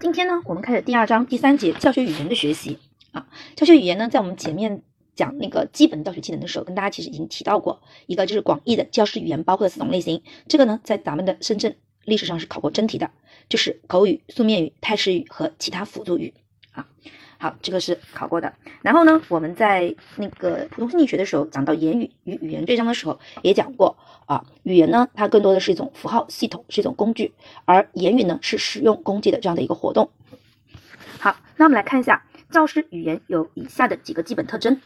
今天呢，我们开始第二章第三节教学语言的学习啊。教学语言呢，在我们前面讲那个基本教学技能的时候，跟大家其实已经提到过，一个就是广义的教师语言包括的四种类型。这个呢，在咱们的深圳历史上是考过真题的，就是口语、书面语、泰式语和其他辅助语啊。好，这个是考过的。然后呢，我们在那个普通心理学的时候讲到言语与语言这章的时候，也讲过啊，语言呢，它更多的是一种符号系统，是一种工具，而言语呢，是使用工具的这样的一个活动。好，那我们来看一下教师语言有以下的几个基本特征。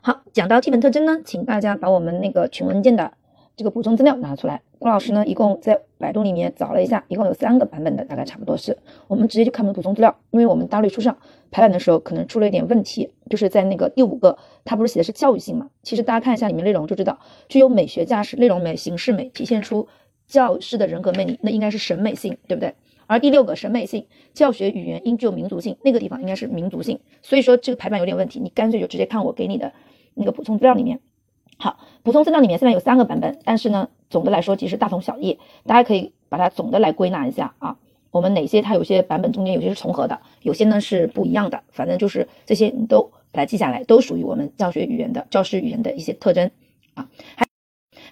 好，讲到基本特征呢，请大家把我们那个群文件的。这个补充资料拿出来，郭老师呢一共在百度里面找了一下，一共有三个版本的，大概差不多是。我们直接就看我们补充资料，因为我们大类书上排版的时候可能出了一点问题，就是在那个第五个，它不是写的是教育性嘛？其实大家看一下里面内容就知道，具有美学价值、内容美、形式美，体现出教师的人格魅力，那应该是审美性，对不对？而第六个审美性，教学语言应具有民族性，那个地方应该是民族性。所以说这个排版有点问题，你干脆就直接看我给你的那个补充资料里面。好，补充资料里面现在有三个版本，但是呢，总的来说其实大同小异，大家可以把它总的来归纳一下啊。我们哪些它有些版本中间有些是重合的，有些呢是不一样的，反正就是这些你都把它记下来，都属于我们教学语言的教师语言的一些特征啊。还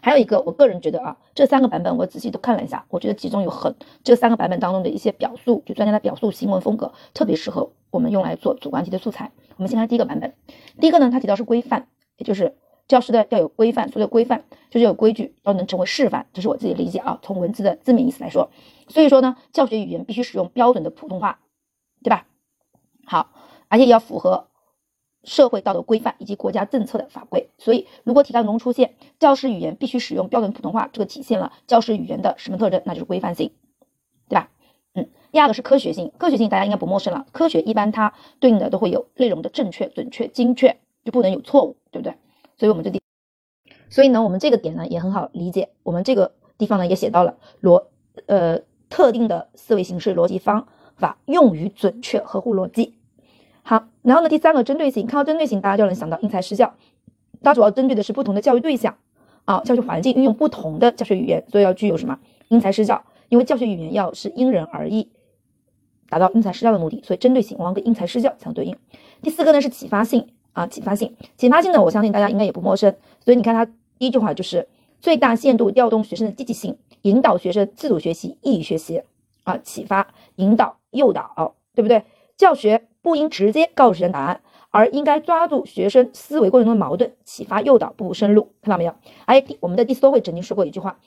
还有一个，我个人觉得啊，这三个版本我仔细都看了一下，我觉得其中有很这三个版本当中的一些表述，就专家的表述行文风格特别适合我们用来做主观题的素材。我们先看第一个版本，第一个呢，它提到是规范，也就是。教师的要有规范，所谓的规范就是有规矩，要能成为示范，这是我自己理解啊。从文字的字面意思来说，所以说呢，教学语言必须使用标准的普通话，对吧？好，而且要符合社会道德规范以及国家政策的法规。所以，如果题干中出现教师语言必须使用标准普通话，这个体现了教师语言的什么特征？那就是规范性，对吧？嗯，第二个是科学性，科学性大家应该不陌生了。科学一般它对应的都会有内容的正确、准确、精确，就不能有错误，对不对？所以我们这地，所以呢，我们这个点呢也很好理解。我们这个地方呢也写到了逻，呃，特定的思维形式、逻辑方法用于准确、合乎逻辑。好，然后呢，第三个针对性，看到针对性，大家就能想到因材施教。它主要针对的是不同的教育对象啊，教学环境运用不同的教学语言，所以要具有什么因材施教？因为教学语言要是因人而异，达到因材施教的目的，所以针对性往往跟因材施教相对应。第四个呢是启发性。啊，启发性，启发性呢，我相信大家应该也不陌生。所以你看，它第一句话就是最大限度调动学生的积极性，引导学生自主学习、意义学习。啊，启发、引导、诱导，对不对？教学不应直接告诉学生答案，而应该抓住学生思维过程中的矛盾，启发、诱导，步步深入。看到没有？哎，我们的第四多位曾经说过一句话：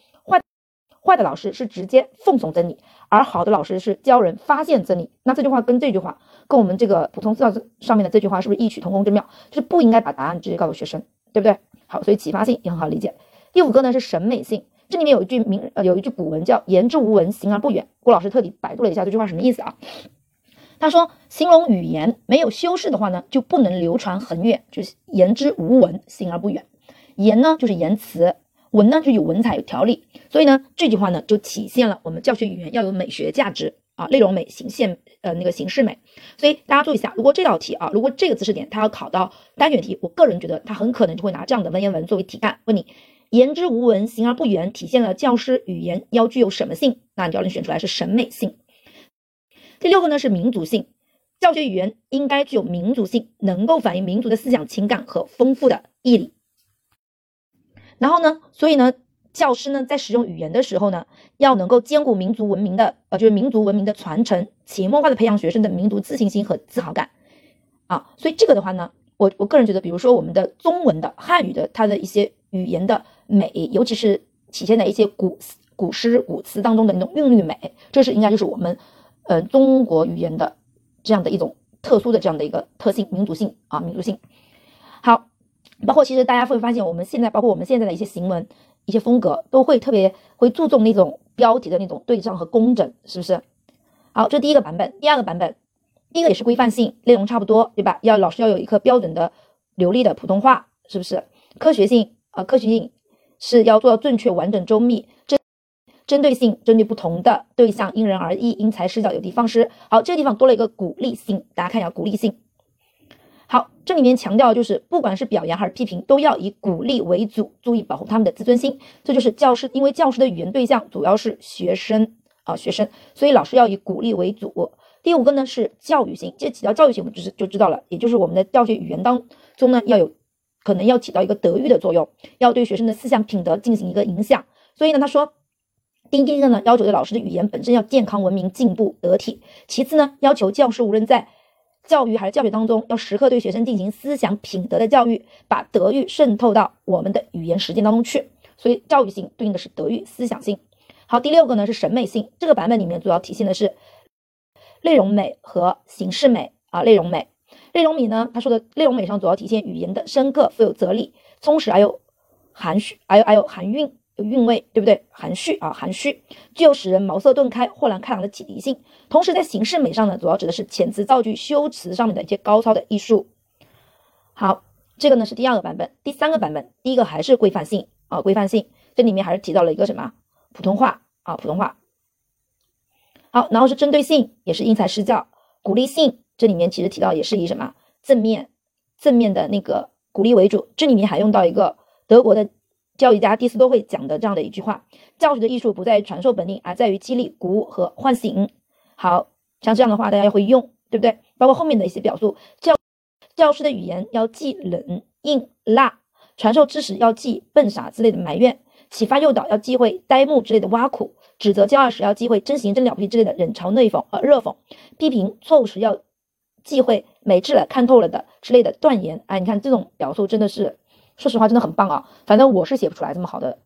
坏的老师是直接奉送真理，而好的老师是教人发现真理。那这句话跟这句话。跟我们这个普通资料上面的这句话是不是异曲同工之妙？就是不应该把答案直接告诉学生，对不对？好，所以启发性也很好理解。第五个呢是审美性，这里面有一句名呃有一句古文叫言之无文，行而不远。郭老师特地百度了一下这句话什么意思啊？他说形容语言没有修饰的话呢，就不能流传很远，就是言之无文，行而不远。言呢就是言辞，文呢就有文采有条理，所以呢这句话呢就体现了我们教学语言要有美学价值。啊，内容美、形现呃那个形式美，所以大家注意一下，如果这道题啊，如果这个知识点它要考到单选题，我个人觉得它很可能就会拿这样的文言文作为题干，问你言之无文，行而不远，体现了教师语言要具有什么性？那你就要能选出来是审美性。第六个呢是民族性，教学语言应该具有民族性，能够反映民族的思想情感和丰富的义理。然后呢，所以呢。教师呢，在使用语言的时候呢，要能够兼顾民族文明的，呃，就是民族文明的传承，潜移默化的培养学生的民族自信心和自豪感，啊，所以这个的话呢，我我个人觉得，比如说我们的中文的汉语的它的一些语言的美，尤其是体现在一些古古诗古词当中的那种韵律美，这是应该就是我们，呃，中国语言的这样的一种特殊的这样的一个特性，民族性啊，民族性。好，包括其实大家会发现，我们现在包括我们现在的一些行文。一些风格都会特别会注重那种标题的那种对仗和工整，是不是？好，这第一个版本，第二个版本，第一个也是规范性，内容差不多，对吧？要老师要有一颗标准的流利的普通话，是不是？科学性啊，科学性是要做到正确、完整、周密，针针对性，针对不同的对象，因人而异，因材施教，有的放矢。好，这个地方多了一个鼓励性，大家看一下鼓励性。好，这里面强调就是，不管是表扬还是批评，都要以鼓励为主，注意保护他们的自尊心。这就是教师，因为教师的语言对象主要是学生啊学生，所以老师要以鼓励为主。第五个呢是教育性，这起到教育性，我们就是就知道了，也就是我们的教学语言当中呢要有可能要起到一个德育的作用，要对学生的思想品德进行一个影响。所以呢，他说，第一个呢要求的老师的语言本身要健康、文明、进步、得体；其次呢，要求教师无论在教育还是教学当中，要时刻对学生进行思想品德的教育，把德育渗透到我们的语言实践当中去。所以教育性对应的是德育思想性。好，第六个呢是审美性，这个版本里面主要体现的是内容美和形式美啊。内容美，内容美呢，他说的内容美上主要体现语言的深刻、富有哲理、充实，还有含蓄，还有还有含韵。韵味，对不对？含蓄啊，含蓄，具有使人茅塞顿开、豁然开朗的启迪性。同时，在形式美上呢，主要指的是遣词造句、修辞上面的一些高超的艺术。好，这个呢是第二个版本。第三个版本，第一个还是规范性啊，规范性，这里面还是提到了一个什么？普通话啊，普通话。好，然后是针对性，也是因材施教，鼓励性，这里面其实提到也是以什么正面、正面的那个鼓励为主。这里面还用到一个德国的。教育家第斯多会讲的这样的一句话：教学的艺术不在于传授本领，而在于激励、鼓舞和唤醒。好像这样的话，大家会用，对不对？包括后面的一些表述，教教师的语言要既冷硬辣，传授知识要忌笨傻之类的埋怨，启发诱导要忌讳呆木之类的挖苦，指责教二时要忌讳真行真了不起之类的冷嘲内讽呃热讽，批评错误时要忌讳没治了看透了的之类的断言。哎，你看这种表述真的是。说实话，真的很棒啊！反正我是写不出来这么好的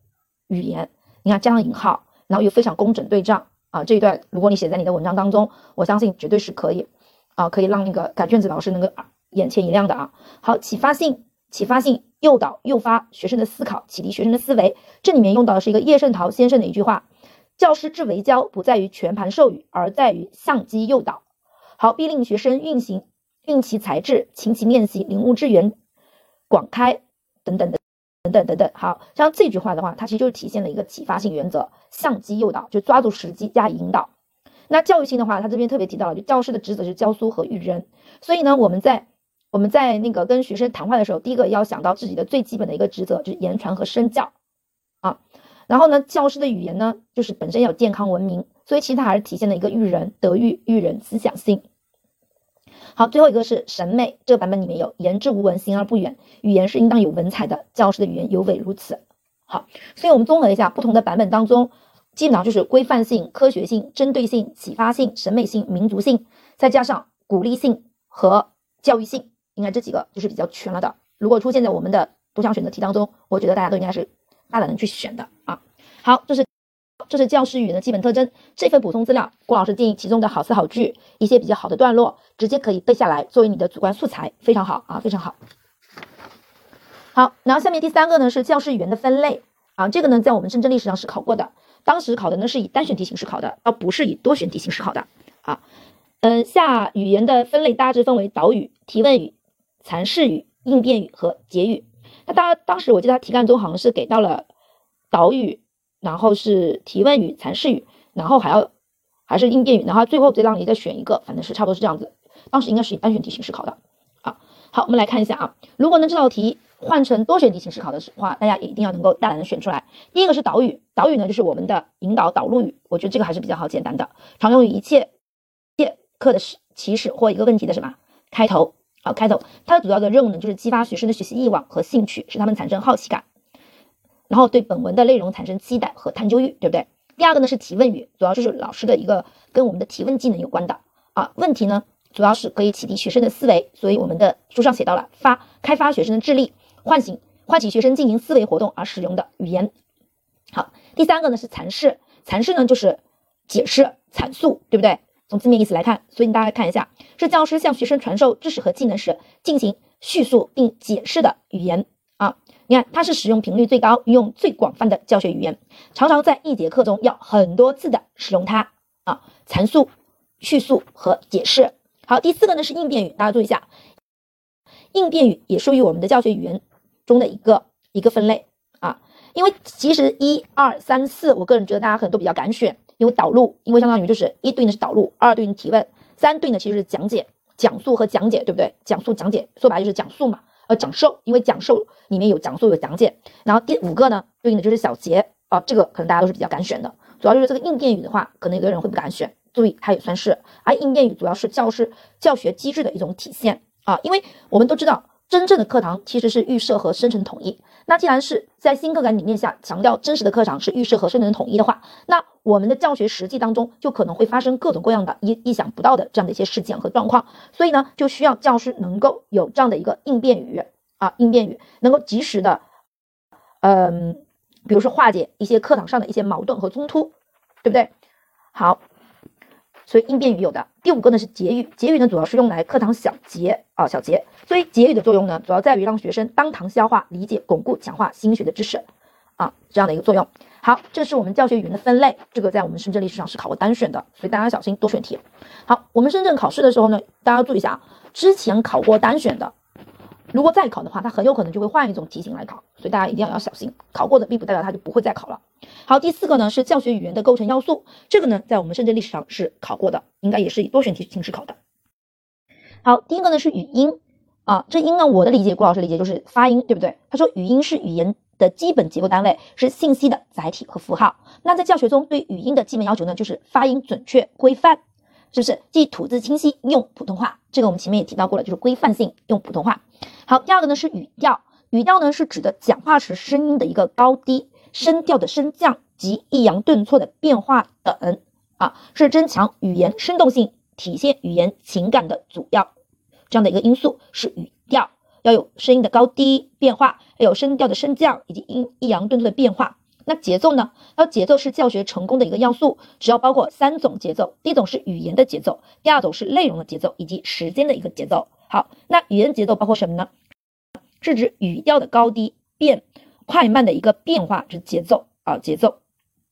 语言。你看加上引号，然后又非常工整对仗啊！这一段如果你写在你的文章当中，我相信绝对是可以啊，可以让那个改卷子老师能够眼前一亮的啊。好，启发性，启发性，诱导、诱发学生的思考，启迪学生的思维。这里面用到的是一个叶圣陶先生的一句话：教师之为教，不在于全盘授予，而在于相机诱导。好，必令学生运行运其才智，勤其练习，领悟之源广开。等等等，等等等等，好像这句话的话，它其实就是体现了一个启发性原则，相机诱导，就抓住时机加以引导。那教育性的话，他这边特别提到了，就教师的职责是教书和育人。所以呢，我们在我们在那个跟学生谈话的时候，第一个要想到自己的最基本的一个职责就是言传和身教啊。然后呢，教师的语言呢，就是本身要健康文明，所以其实它还是体现了一个育人、德育、育人思想性。好，最后一个是审美，这个版本里面有言之无文，行而不远，语言是应当有文采的，教师的语言尤为如此。好，所以我们综合一下不同的版本当中，基本上就是规范性、科学性、针对性、启发性、审美性、民族性，再加上鼓励性和教育性，应该这几个就是比较全了的。如果出现在我们的独项选择题当中，我觉得大家都应该是大胆的去选的啊。好，这是。这是教师语言的基本特征。这份补充资料，郭老师建议其中的好词好句，一些比较好的段落，直接可以背下来，作为你的主观素材，非常好啊，非常好。好，然后下面第三个呢是教师语言的分类啊，这个呢在我们政治历史上是考过的，当时考的呢是以单选题形式考的，而不是以多选题形式考的啊。嗯，下语言的分类大致分为导语、提问语、阐释语、应变语和结语。那当当时我记得他题干中好像是给到了导语。然后是提问语、阐释语，然后还要还是应变语，然后最后再让你再选一个，反正是差不多是这样子。当时应该是以单选题形式考的啊。好，我们来看一下啊，如果呢这道题换成多选题形式考的话，大家也一定要能够大胆的选出来。第一个是导语，导语呢就是我们的引导导入语，我觉得这个还是比较好简单的，常用于一切切课的始起始或一个问题的什么开头啊开头，它的主要的任务呢就是激发学生的学习欲望和兴趣，使他们产生好奇感。然后对本文的内容产生期待和探究欲，对不对？第二个呢是提问语，主要就是老师的一个跟我们的提问技能有关的啊。问题呢主要是可以启迪学生的思维，所以我们的书上写到了发开发学生的智力，唤醒唤起学生进行思维活动而使用的语言。好，第三个呢是阐释，阐释呢就是解释阐述，对不对？从字面意思来看，所以大家看一下，是教师向学生传授知识和技能时进行叙述并解释的语言。你看，它是使用频率最高、运用最广泛的教学语言，常常在一节课中要很多次的使用它啊，阐述、叙述和解释。好，第四个呢是应变语，大家注意一下，应变语也属于我们的教学语言中的一个一个分类啊。因为其实一二三四，我个人觉得大家可能都比较敢选，因为导入，因为相当于就是一对应的是导入，二对应提问，三对应的其实是讲解、讲述和讲解，对不对？讲述、讲解，说白了就是讲述嘛。呃，讲授，因为讲授里面有讲述有讲解，然后第五个呢，对应的就是小结啊，这个可能大家都是比较敢选的，主要就是这个应变语的话，可能有的人会不敢选。注意，它也算是。而应变语主要是教师教学机制的一种体现啊，因为我们都知道，真正的课堂其实是预设和生成统一。那既然是在新课改理念下强调真实的课堂是预设和生成统一的话，那我们的教学实际当中就可能会发生各种各样的意意想不到的这样的一些事件和状况。所以呢，就需要教师能够有这样的一个应变语啊，应变语能够及时的，嗯，比如说化解一些课堂上的一些矛盾和冲突，对不对？好。所以应变语有的第五个呢是结语，结语呢主要是用来课堂小结啊小结。所以结语的作用呢，主要在于让学生当堂消化、理解、巩固、强化新学的知识啊这样的一个作用。好，这是我们教学语言的分类，这个在我们深圳历史上是考过单选的，所以大家小心多选题。好，我们深圳考试的时候呢，大家注意一下啊，之前考过单选的。如果再考的话，它很有可能就会换一种题型来考，所以大家一定要要小心。考过的并不代表它就不会再考了。好，第四个呢是教学语言的构成要素，这个呢在我们深圳历史上是考过的，应该也是以多选题形式考的。好，第一个呢是语音啊，这音呢我的理解，顾老师理解就是发音，对不对？他说语音是语言的基本结构单位，是信息的载体和符号。那在教学中对语音的基本要求呢，就是发音准确规范。是不是即吐字清晰，用普通话？这个我们前面也提到过了，就是规范性，用普通话。好，第二个呢是语调，语调呢是指的讲话时声音的一个高低、声调的升降及抑扬顿挫的变化等啊，是增强语言生动性、体现语言情感的主要这样的一个因素是语调，要有声音的高低变化，要有声调的升降以及音抑扬顿挫的变化。那节奏呢？那节奏是教学成功的一个要素，主要包括三种节奏：第一种是语言的节奏，第二种是内容的节奏，以及时间的一个节奏。好，那语言节奏包括什么呢？是指语调的高低变快慢的一个变化之节奏啊，节奏。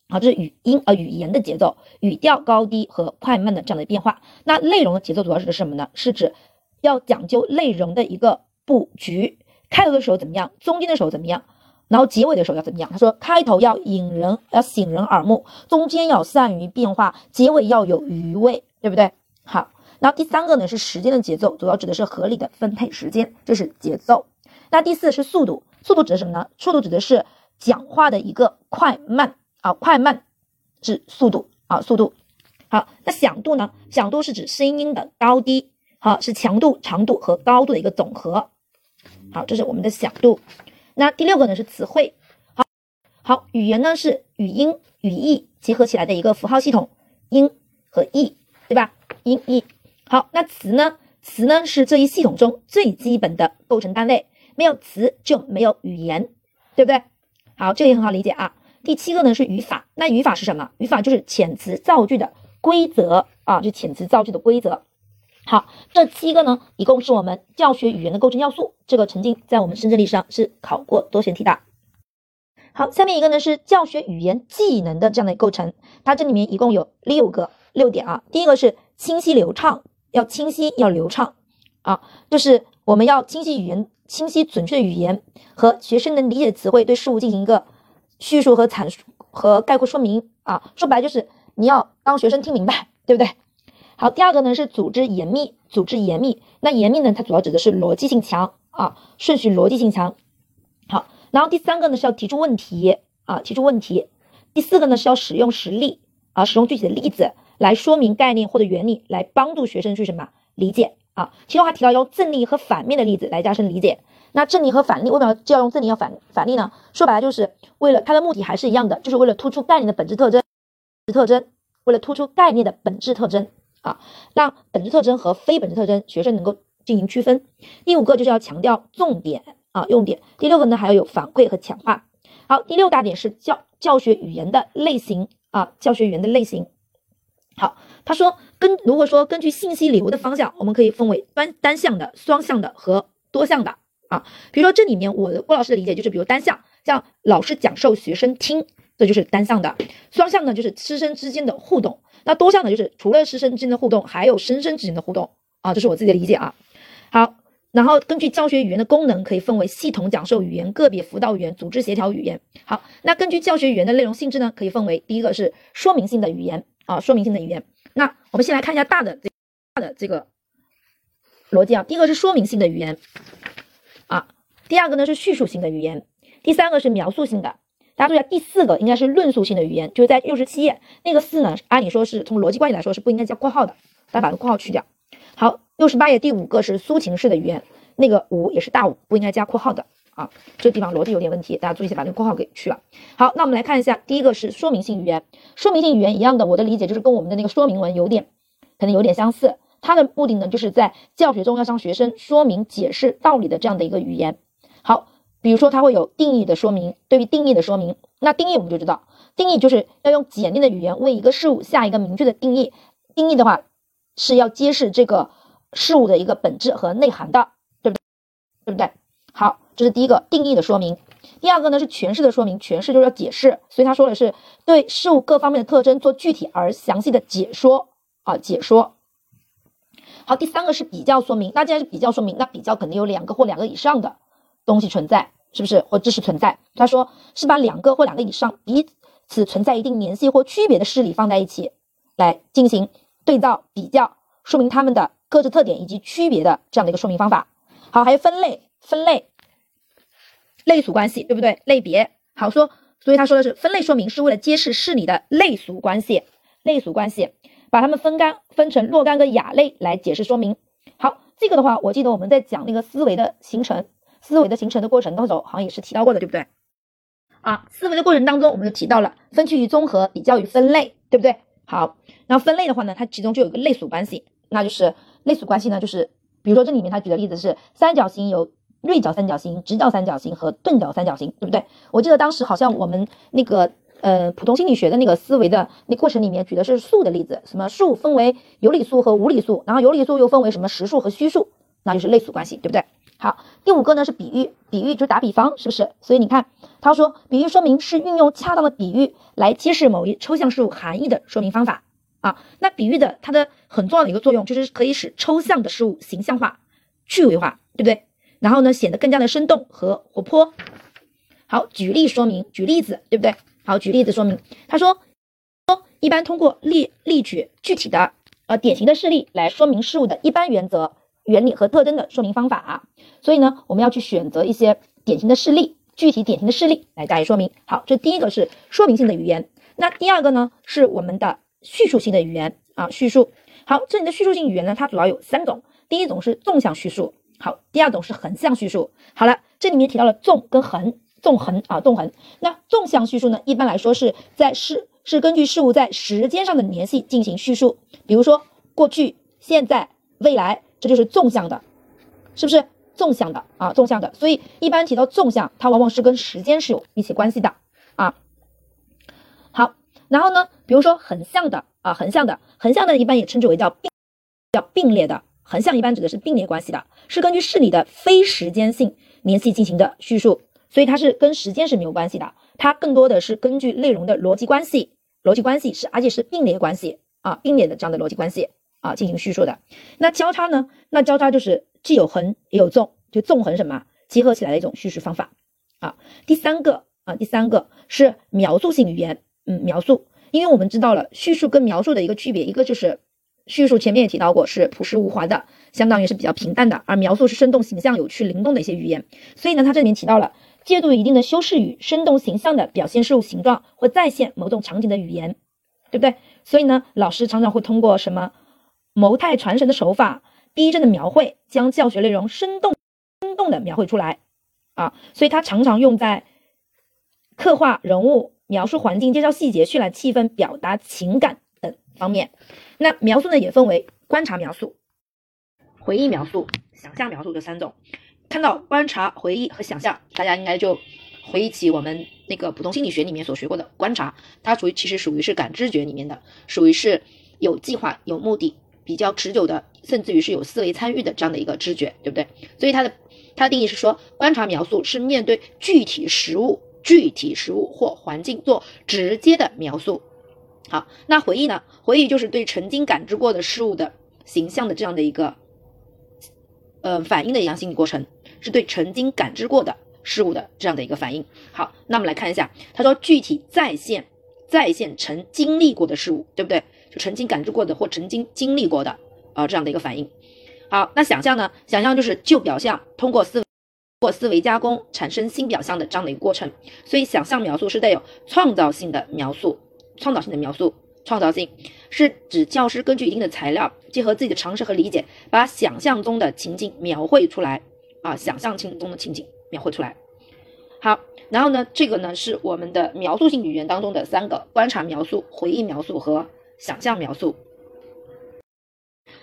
好，这是语音呃语言的节奏，语调高低和快慢的这样的变化。那内容的节奏主要是什么呢？是指要讲究内容的一个布局，开头的时候怎么样，中间的时候怎么样。然后结尾的时候要怎么样？他说开头要引人，要醒人耳目，中间要善于变化，结尾要有余味，对不对？好，然后第三个呢是时间的节奏，主要指的是合理的分配时间，这是节奏。那第四是速度，速度指的什么呢？速度指的是讲话的一个快慢啊，快慢是速度啊，速度。好，那响度呢？响度是指声音的高低，好，是强度、长度和高度的一个总和。好，这是我们的响度。那第六个呢是词汇，好，好，语言呢是语音语义结合起来的一个符号系统，音和义，对吧？音义，好，那词呢？词呢是这一系统中最基本的构成单位，没有词就没有语言，对不对？好，这个也很好理解啊。第七个呢是语法，那语法是什么？语法就是遣词造句的规则啊，就遣词造句的规则。好，这七个呢，一共是我们教学语言的构成要素。这个曾经在我们深圳历史上是考过多选题的。好，下面一个呢是教学语言技能的这样的构成，它这里面一共有六个六点啊。第一个是清晰流畅，要清晰要流畅啊，就是我们要清晰语言，清晰准确的语言和学生能理解的词汇，对事物进行一个叙述和阐述和概括说明啊。说白就是你要让学生听明白，对不对？好，第二个呢是组织严密，组织严密。那严密呢，它主要指的是逻辑性强啊，顺序逻辑性强。好，然后第三个呢是要提出问题啊，提出问题。第四个呢是要使用实例啊，使用具体的例子来说明概念或者原理，来帮助学生去什么理解啊。其中还提到用正例和反面的例子来加深理解。那正例和反例为什么就要用正例和反反例呢？说白了就是为了它的目的还是一样的，就是为了突出概念的本质特征，特征，为了突出概念的本质特征。啊，让本质特征和非本质特征学生能够进行区分。第五个就是要强调重点啊，用点。第六个呢还要有反馈和强化。好，第六大点是教教学语言的类型啊，教学语言的类型。好，他说根如果说根据信息流的方向，我们可以分为单单向的、双向的和多向的啊。比如说这里面我的郭老师的理解就是，比如单向，像老师讲授，学生听，这就是单向的；双向呢就是师生之间的互动。那多项呢，就是除了师生之间的互动，还有生生之间的互动啊，这是我自己的理解啊。好，然后根据教学语言的功能，可以分为系统讲授语言、个别辅导语言、组织协调语言。好，那根据教学语言的内容性质呢，可以分为第一个是说明性的语言啊，说明性的语言。那我们先来看一下大的这大的这个逻辑啊，第一个是说明性的语言啊，第二个呢是叙述性的语言，第三个是描述性的，大家注意下，第四个应该是论述性的语言，就是在六十七页那个四呢，按理说是从逻辑关系来说是不应该加括号的，大家把这括号去掉。好，六十八页第五个是抒情式的语言，那个五也是大五，不应该加括号的啊，这地方逻辑有点问题，大家注意一下，把那个括号给去了。好，那我们来看一下，第一个是说明性语言，说明性语言一样的，我的理解就是跟我们的那个说明文有点可能有点相似，它的目的呢就是在教学中要向学生说明解释道理的这样的一个语言。好，比如说它会有定义的说明，对于定义的说明，那定义我们就知道，定义就是要用简练的语言为一个事物下一个明确的定义，定义的话。是要揭示这个事物的一个本质和内涵的，对不对？对不对？好，这是第一个定义的说明。第二个呢是诠释的说明，诠释就是要解释，所以他说的是对事物各方面的特征做具体而详细的解说啊，解说。好，第三个是比较说明。那既然是比较说明，那比较肯定有两个或两个以上的东西存在，是不是？或知识存在？他说是把两个或两个以上彼此存在一定联系或区别的事例放在一起来进行。对照比较，说明它们的各自特点以及区别的这样的一个说明方法。好，还有分类，分类，类属关系，对不对？类别，好说。所以他说的是分类说明是为了揭示事理的类属关系，类属关系，把它们分干，分成若干个亚类来解释说明。好，这个的话，我记得我们在讲那个思维的形成，思维的形成的过程当中，好像也是提到过的，对不对？啊，思维的过程当中，我们就提到了分区与综合，比较与分类，对不对？好。然后分类的话呢，它其中就有一个类属关系，那就是类属关系呢，就是比如说这里面他举的例子是三角形有锐角三角形、直角三角形和钝角三角形，对不对？我记得当时好像我们那个呃普通心理学的那个思维的那过程里面举的是数的例子，什么数分为有理数和无理数，然后有理数又分为什么实数和虚数，那就是类属关系，对不对？好，第五个呢是比喻，比喻就是打比方，是不是？所以你看他说比喻说明是运用恰当的比喻来揭示某一抽象事物含义的说明方法。啊，那比喻的它的很重要的一个作用就是可以使抽象的事物形象化、趣味化，对不对？然后呢，显得更加的生动和活泼。好，举例说明，举例子，对不对？好，举例子说明。他说，说一般通过例例举具体的呃典型的事例来说明事物的一般原则、原理和特征的说明方法啊。所以呢，我们要去选择一些典型的事例、具体典型的事例来加以说明。好，这第一个是说明性的语言。那第二个呢，是我们的。叙述性的语言啊，叙述好，这里的叙述性语言呢，它主要有三种。第一种是纵向叙述，好，第二种是横向叙述。好了，这里面提到了纵跟横，纵横啊，纵横。那纵向叙述呢，一般来说是在事是根据事物在时间上的联系进行叙述，比如说过去、现在、未来，这就是纵向的，是不是纵向的啊？纵向的，所以一般提到纵向，它往往是跟时间是有密切关系的啊。好。然后呢，比如说横向的啊，横向的，横向的一般也称之为叫并，叫并列的。横向一般指的是并列关系的，是根据事理的非时间性联系进行的叙述，所以它是跟时间是没有关系的，它更多的是根据内容的逻辑关系，逻辑关系是而且是并列关系啊，并列的这样的逻辑关系啊进行叙述的。那交叉呢？那交叉就是既有横也有纵，就纵横什么结合起来的一种叙事方法啊。第三个啊，第三个是描述性语言。嗯，描述，因为我们知道了叙述跟描述的一个区别，一个就是叙述前面也提到过是朴实无华的，相当于是比较平淡的，而描述是生动形象、有趣灵动的一些语言。所以呢，它这里面提到了借助一定的修饰语，生动形象的表现事物形状或再现某种场景的语言，对不对？所以呢，老师常常会通过什么谋态传神的手法，逼真的描绘，将教学内容生动生动的描绘出来啊。所以它常常用在刻画人物。描述环境、介绍细节、渲染气氛、表达情感等方面。那描述呢，也分为观察描述、回忆描述、想象描述这三种。看到观察、回忆和想象，大家应该就回忆起我们那个普通心理学里面所学过的观察，它属于其实属于是感知觉里面的，属于是有计划、有目的、比较持久的，甚至于是有思维参与的这样的一个知觉，对不对？所以它的它的定义是说，观察描述是面对具体实物。具体实物或环境做直接的描述。好，那回忆呢？回忆就是对曾经感知过的事物的形象的这样的一个，呃，反应的一样心理过程，是对曾经感知过的事物的这样的一个反应。好，那我们来看一下，他说具体再现再现曾经历过的事物，对不对？曾经感知过的或曾经经历过的啊这样的一个反应。好，那想象呢？想象就是旧表象通过思。或思维加工产生新表象的这样的一个过程。所以，想象描述是带有创造性的描述，创造性的描述，创造性是指教师根据一定的材料，结合自己的常识和理解，把想象中的情景描绘出来啊，想象情中的情景描绘出来。好，然后呢，这个呢是我们的描述性语言当中的三个：观察描述、回忆描述和想象描述。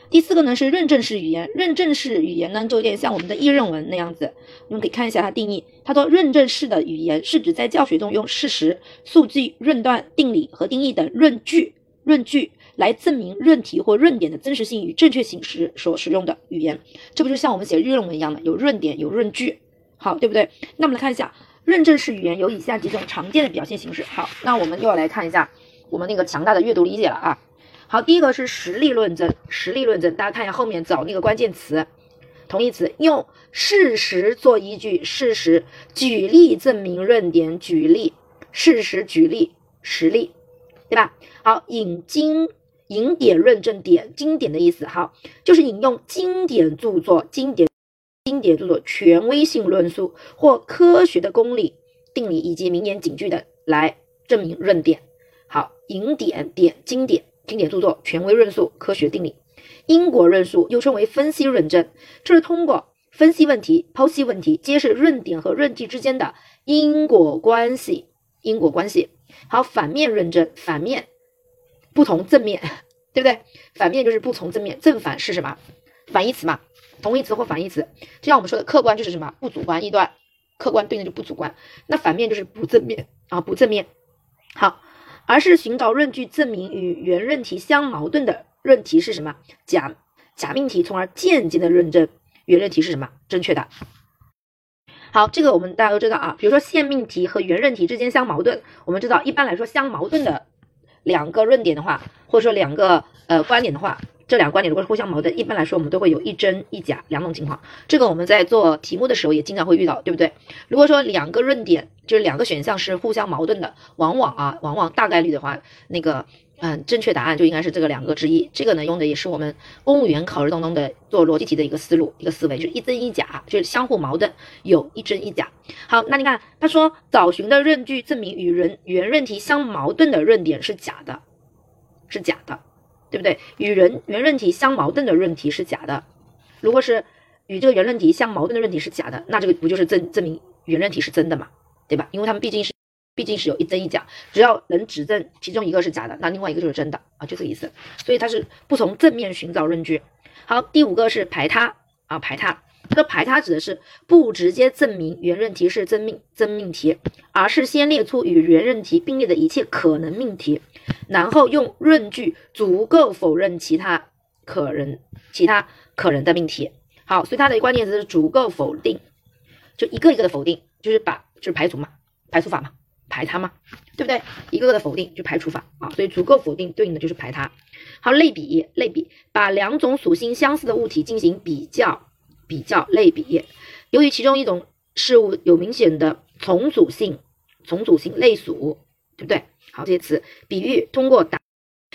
第四个呢是认证式语言，认证式语言呢就有点像我们的议论文那样子。你们可以看一下它定义，它说认证式的语言是指在教学中用事实、数据、论断、定理和定义等论据、论据来证明论题或论点的真实性与正确性时所使用的语言。这不就像我们写议论文一样的，有论点，有论据，好，对不对？那我们来看一下认证式语言有以下几种常见的表现形式。好，那我们又要来看一下我们那个强大的阅读理解了啊。好，第一个是实例论证，实例论证，大家看一下后面找那个关键词，同义词，用事实做依据，事实举例证明论点，举例事实举例实例，对吧？好，引经引典论证，典经典的意思，好，就是引用经典著作、经典经典著作权威性论述或科学的公理、定理以及名言警句的来证明论点。好，引典典经典。经典著作、权威论述、科学定理、因果论述又称为分析论证，这是通过分析问题、剖析问题，揭示论点和论据之间的因果关系。因果关系。好，反面论证，反面不同正面，对不对？反面就是不从正面，正反是什么？反义词嘛，同义词或反义词。就像我们说的，客观就是什么？不主观臆断，客观对应的就不主观。那反面就是不正面啊，不正面。好。而是寻找论据证明与原论题相矛盾的论题是什么假假命题，从而间接的论证原论题是什么正确的。好，这个我们大家都知道啊，比如说现命题和原论题之间相矛盾，我们知道一般来说相矛盾的两个论点的话，或者说两个呃观点的话。这两个观点如果是互相矛盾，一般来说我们都会有一真一假两种情况。这个我们在做题目的时候也经常会遇到，对不对？如果说两个论点就是两个选项是互相矛盾的，往往啊，往往大概率的话，那个嗯，正确答案就应该是这个两个之一。这个呢，用的也是我们公务员考试当中的做逻辑题的一个思路，一个思维，就是一真一假，就是相互矛盾，有一真一假。好，那你看他说找寻的论据证明与人原论题相矛盾的论点是假的，是假的。对不对？与人原论题相矛盾的论题是假的。如果是与这个原论题相矛盾的论题是假的，那这个不就是证证明原论题是真的嘛？对吧？因为他们毕竟是毕竟是有一真一假，只要能指证其中一个是假的，那另外一个就是真的啊，就这个意思。所以它是不从正面寻找论据。好，第五个是排他啊，排他。这个排他指的是不直接证明原论题是真命真命题，而是先列出与原论题并列的一切可能命题。然后用论据足够否认其他可能、其他可能的命题。好，所以它的关键词是足够否定，就一个一个的否定，就是把就是排除嘛，排除法嘛，排他嘛，对不对？一个个的否定就排除法啊，所以足够否定对应的就是排他。好，类比类比，把两种属性相似的物体进行比较比较类比，由于其中一种事物有明显的从属性，从属性类属，对不对？好，这些词比喻通过打，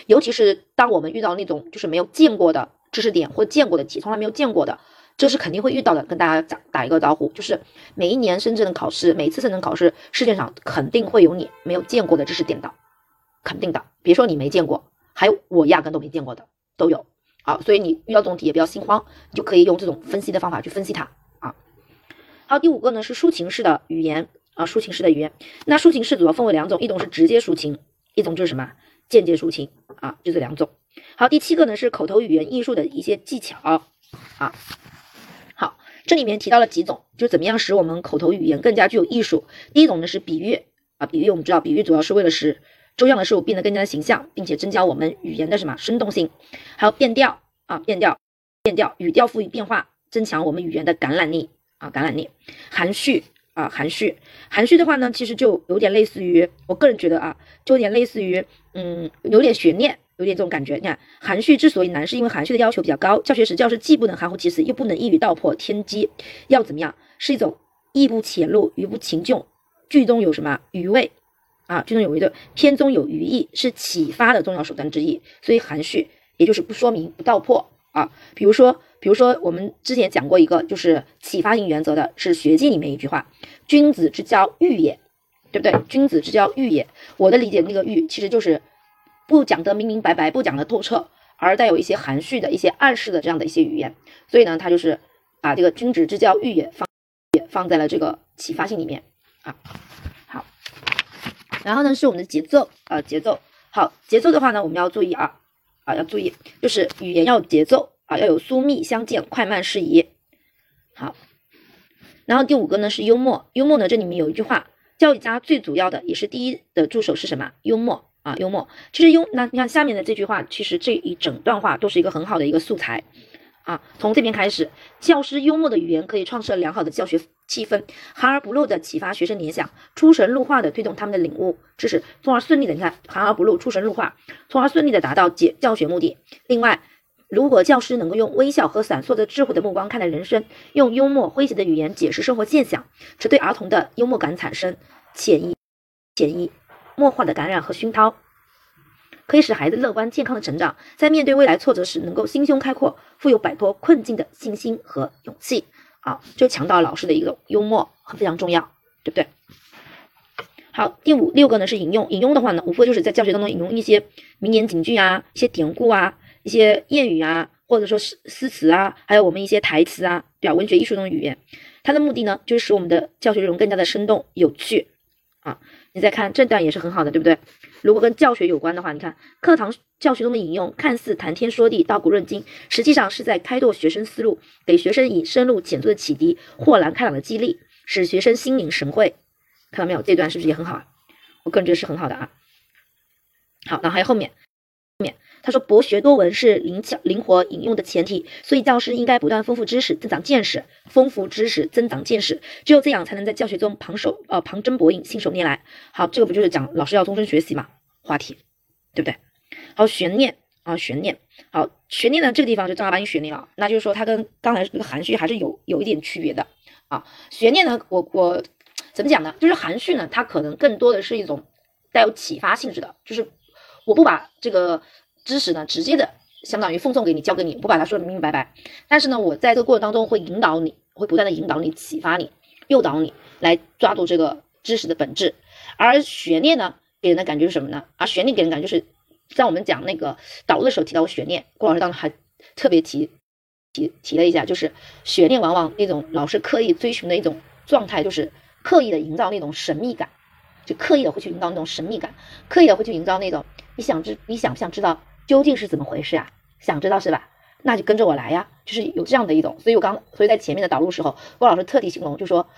尤其是当我们遇到那种就是没有见过的知识点或见过的题，从来没有见过的，这是肯定会遇到的。跟大家打打一个招呼，就是每一年深圳的考试，每次深圳考试试卷上肯定会有你没有见过的知识点的，肯定的。别说你没见过，还有我压根都没见过的都有。好，所以你遇到这种题也不要心慌，你就可以用这种分析的方法去分析它啊。好，第五个呢是抒情式的语言。啊，抒情式的语言，那抒情式主要分为两种，一种是直接抒情，一种就是什么间接抒情啊，就这两种。好，第七个呢是口头语言艺术的一些技巧啊。好，这里面提到了几种，就怎么样使我们口头语言更加具有艺术。第一种呢是比喻啊，比喻我们知道，比喻主要是为了使抽象的事物变得更加的形象，并且增加我们语言的什么生动性。还有变调啊，变调，变调，语调赋予变化，增强我们语言的感染力啊，感染力。含蓄。啊，含蓄，含蓄的话呢，其实就有点类似于，我个人觉得啊，就有点类似于，嗯，有点悬念，有点这种感觉。你看，含蓄之所以难，是因为含蓄的要求比较高。教学时，教师既不能含糊其辞，又不能一语道破天机，要怎么样？是一种意不浅露，语不情就，句中有什么余味啊？句中有余的，篇中有余意，是启发的重要手段之一。所以含蓄，也就是不说明、不道破啊。比如说，比如说我们之前讲过一个，就是启发性原则的，是学记里面一句话：“君子之交欲也”，对不对？君子之交欲也。我的理解，那个欲其实就是不讲得明明白白，不讲得透彻，而带有一些含蓄的一些暗示的这样的一些语言。所以呢，他就是把这个君子之交欲也放也放在了这个启发性里面啊。好，然后呢是我们的节奏啊，节奏。好，节奏的话呢，我们要注意啊啊，要注意，就是语言要有节奏。啊，要有疏密相间，快慢适宜。好，然后第五个呢是幽默，幽默呢这里面有一句话，教育家最主要的也是第一的助手是什么？幽默啊，幽默。其实幽，那你看下面的这句话，其实这一整段话都是一个很好的一个素材啊。从这边开始，教师幽默的语言可以创设良好的教学气氛，含而不露的启发学生联想，出神入化的推动他们的领悟知识，从而顺利的你看含而不露，出神入化，从而顺利的达到解教学目的。另外。如果教师能够用微笑和闪烁的智慧的目光看待人生，用幽默诙谐的语言解释生活现象，只对儿童的幽默感产生潜移潜移默化的感染和熏陶，可以使孩子乐观健康的成长，在面对未来挫折时能够心胸开阔，富有摆脱困境的信心和勇气。啊，就强调老师的一个幽默非常重要，对不对？好，第五六个呢是引用，引用的话呢，无非就是在教学当中引用一些名言警句啊，一些典故啊。一些谚语啊，或者说诗诗词啊，还有我们一些台词啊，表文学艺术中的语言，它的目的呢，就是使我们的教学内容更加的生动有趣啊。你再看这段也是很好的，对不对？如果跟教学有关的话，你看课堂教学中的引用，看似谈天说地、道古论今，实际上是在开拓学生思路，给学生以深入浅出的启迪、豁然开朗的激励，使学生心领神会。看到没有？这段是不是也很好？我个人觉得是很好的啊。好，然后还有后面，面。他说：“博学多闻是灵巧灵活引用的前提，所以教师应该不断丰富知识，增长见识，丰富知识，增长见识，只有这样才能在教学中旁手呃旁征博引，信手拈来。好，这个不就是讲老师要终身学习嘛？话题，对不对？好，悬念啊，悬念。好，悬念呢，这个地方就正儿八经悬念了，那就是说它跟刚才那个含蓄还是有有一点区别的啊。悬念呢，我我怎么讲呢？就是含蓄呢，它可能更多的是一种带有启发性质的，就是我不把这个。”知识呢，直接的相当于奉送给你，教给你，不把它说的明明白白。但是呢，我在这个过程当中会引导你，会不断的引导你，启发你，诱导你来抓住这个知识的本质。而悬念呢，给人的感觉是什么呢？而悬念给人感觉就是，在我们讲那个导入的时候提到过悬念，郭老师当时还特别提提提了一下，就是悬念往往那种老师刻意追寻的一种状态，就是刻意的营造那种神秘感，就刻意的会去营造那种神秘感，刻意的会去营造那种你想知你想不想知道？究竟是怎么回事啊？想知道是吧？那就跟着我来呀，就是有这样的一种。所以我刚，所以在前面的导入时候，郭老师特地形容，就说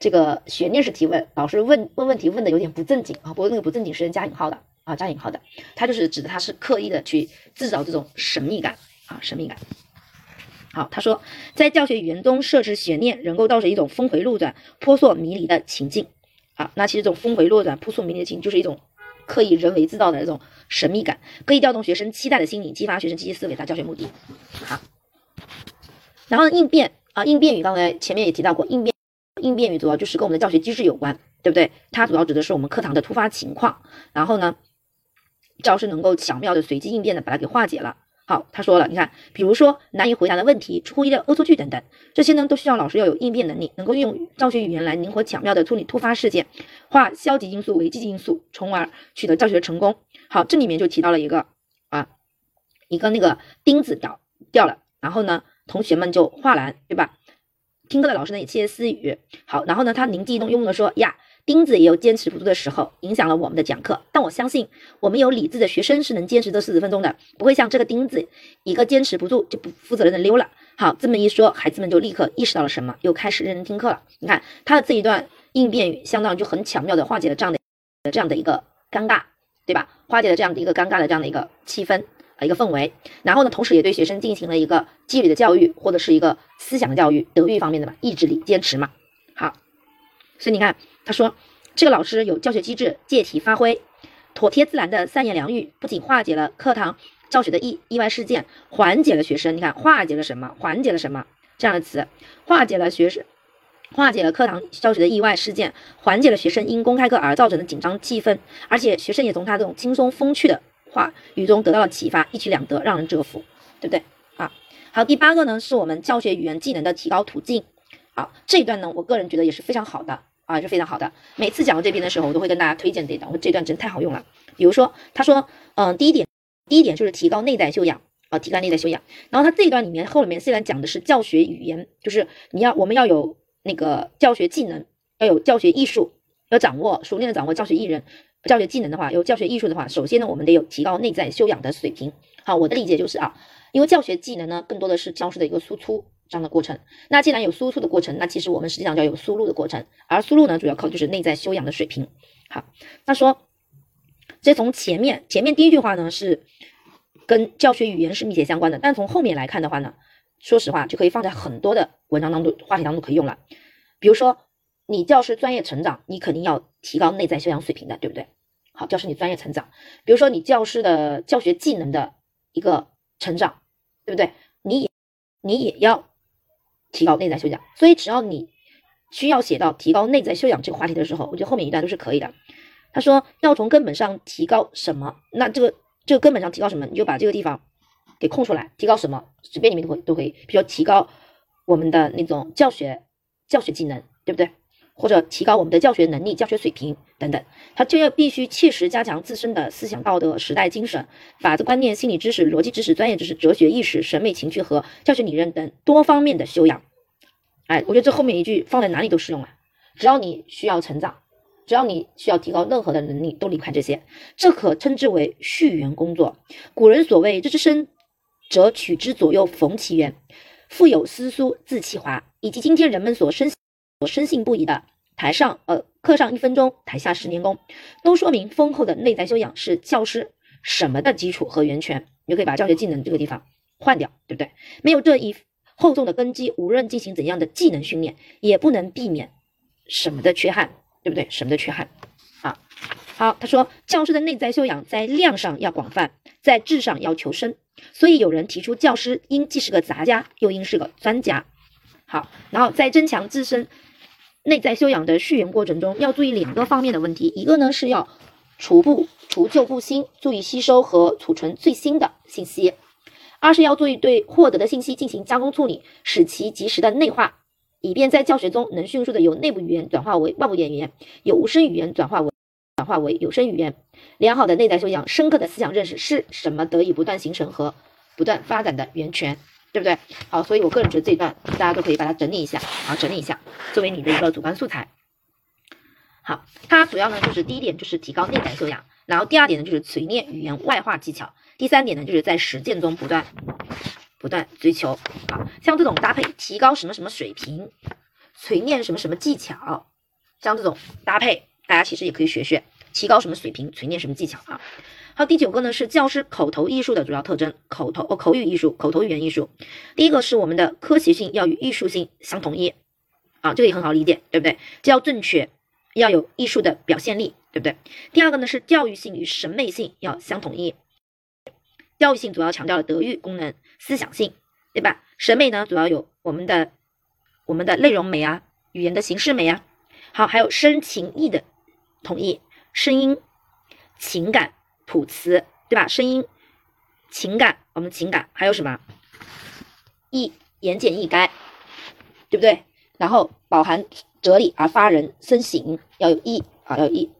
这个悬念式提问，老师问问问题问的有点不正经啊，不过那个不正经是加引号的啊，加引号的，他就是指的他是刻意的去制造这种神秘感啊，神秘感。好，他说在教学语言中设置悬念，能够造成一种峰回路转、扑朔迷离的情境啊。那其实这种峰回路转、扑朔迷离的情，就是一种。刻意人为制造的那种神秘感，刻意调动学生期待的心理，激发学生积极思维，达教学目的。好，然后应变啊，应变语刚才前面也提到过，应变应变语主要就是跟我们的教学机制有关，对不对？它主要指的是我们课堂的突发情况，然后呢，教师能够巧妙的随机应变的把它给化解了。好，他说了，你看，比如说难以回答的问题、出乎意料恶作剧等等，这些呢都需要老师要有应变能力，能够运用教学语言来灵活巧妙的处理突发事件，化消极因素为积极因素，从而取得教学成功。好，这里面就提到了一个啊，一个那个钉子掉掉了，然后呢，同学们就画蓝，对吧？听课的老师呢也窃窃私语。好，然后呢，他灵机一动，幽默的说呀。钉子也有坚持不住的时候，影响了我们的讲课。但我相信，我们有理智的学生是能坚持这四十分钟的，不会像这个钉子，一个坚持不住就不负责任的溜了。好，这么一说，孩子们就立刻意识到了什么，又开始认真听课了。你看他的这一段应变语，相当于就很巧妙的化解了这样的这样的一个尴尬，对吧？化解了这样的一个尴尬的这样的一个气氛啊，一个氛围。然后呢，同时也对学生进行了一个纪律的教育，或者是一个思想的教育，德育方面的嘛，意志力坚持嘛。好，所以你看。他说：“这个老师有教学机制，借题发挥，妥帖自然的三言两语，不仅化解了课堂教学的意意外事件，缓解了学生。你看，化解了什么？缓解了什么？这样的词，化解了学生，化解了课堂教学的意外事件，缓解了学生因公开课而造成的紧张气氛。而且学生也从他这种轻松风趣的话语中得到了启发，一举两得，让人折服，对不对？啊。好，第八个呢是我们教学语言技能的提高途径。好，这一段呢，我个人觉得也是非常好的啊，是非常好的。每次讲到这边的时候，我都会跟大家推荐这段，我这段真太好用了。比如说，他说，嗯，第一点，第一点就是提高内在修养啊，提高内在修养。然后他这一段里面后面虽然讲的是教学语言，就是你要我们要有那个教学技能，要有教学艺术，要掌握熟练的掌握教学艺人。教学技能的话，有教学艺术的话，首先呢，我们得有提高内在修养的水平。好，我的理解就是啊，因为教学技能呢，更多的是教师的一个输出这样的过程。那既然有输出的过程，那其实我们实际上就要有输入的过程。而输入呢，主要靠就是内在修养的水平。好，那说，这从前面前面第一句话呢，是跟教学语言是密切相关的。但从后面来看的话呢，说实话，就可以放在很多的文章当中、话题当中可以用了。比如说，你教师专业成长，你肯定要提高内在修养水平的，对不对？好，教师你专业成长，比如说你教师的教学技能的一个成长，对不对？你也你也要提高内在修养。所以只要你需要写到提高内在修养这个话题的时候，我觉得后面一段都是可以的。他说要从根本上提高什么？那这个这个根本上提高什么？你就把这个地方给空出来，提高什么？随便你们都可都可以，比如说提高我们的那种教学教学技能，对不对？或者提高我们的教学能力、教学水平等等，他就要必须切实加强自身的思想道德、时代精神、法治观念、心理知识、逻辑知识、专业知识、哲学意识、审美情趣和教学理论等多方面的修养。哎，我觉得这后面一句放在哪里都适用啊！只要你需要成长，只要你需要提高任何的能力，都离不开这些。这可称之为续缘工作。古人所谓“知之深则取之左右逢其源，腹有诗书自其华”，以及今天人们所深。深信不疑的，台上呃课上一分钟，台下十年功，都说明丰厚的内在修养是教师什么的基础和源泉。你就可以把教学技能这个地方换掉，对不对？没有这一厚重的根基，无论进行怎样的技能训练，也不能避免什么的缺憾，对不对？什么的缺憾啊？好，他说教师的内在修养在量上要广泛，在质上要求深。所以有人提出，教师应既是个杂家，又应是个专家。好，然后在增强自身。内在修养的续缘过程中，要注意两个方面的问题。一个呢是要除不除旧布新，注意吸收和储存最新的信息；二是要注意对获得的信息进行加工处理，使其及时的内化，以便在教学中能迅速的由内部语言转化为外部语言，由无声语言转化为转化为有声语言。良好的内在修养、深刻的思想认识是什么得以不断形成和不断发展的源泉。对不对？好，所以我个人觉得这一段大家都可以把它整理一下，啊，整理一下，作为你的一个主观素材。好，它主要呢就是第一点就是提高内在修养，然后第二点呢就是锤炼语言外化技巧，第三点呢就是在实践中不断不断追求。啊，像这种搭配，提高什么什么水平，锤炼什么什么技巧，像这种搭配，大家其实也可以学学，提高什么水平，锤炼什么技巧啊。好，第九个呢是教师口头艺术的主要特征，口头哦口语艺术，口头语言艺术。第一个是我们的科学性要与艺术性相统一，啊，这个也很好理解，对不对？既要正确，要有艺术的表现力，对不对？第二个呢是教育性与审美性要相统一，教育性主要强调了德育功能、思想性，对吧？审美呢主要有我们的我们的内容美啊，语言的形式美啊，好，还有声情意的统一，声音、情感。吐词，对吧？声音、情感，我们的情感还有什么？易言简意赅，对不对？然后饱含哲理而发人深省，要有意啊，要有意。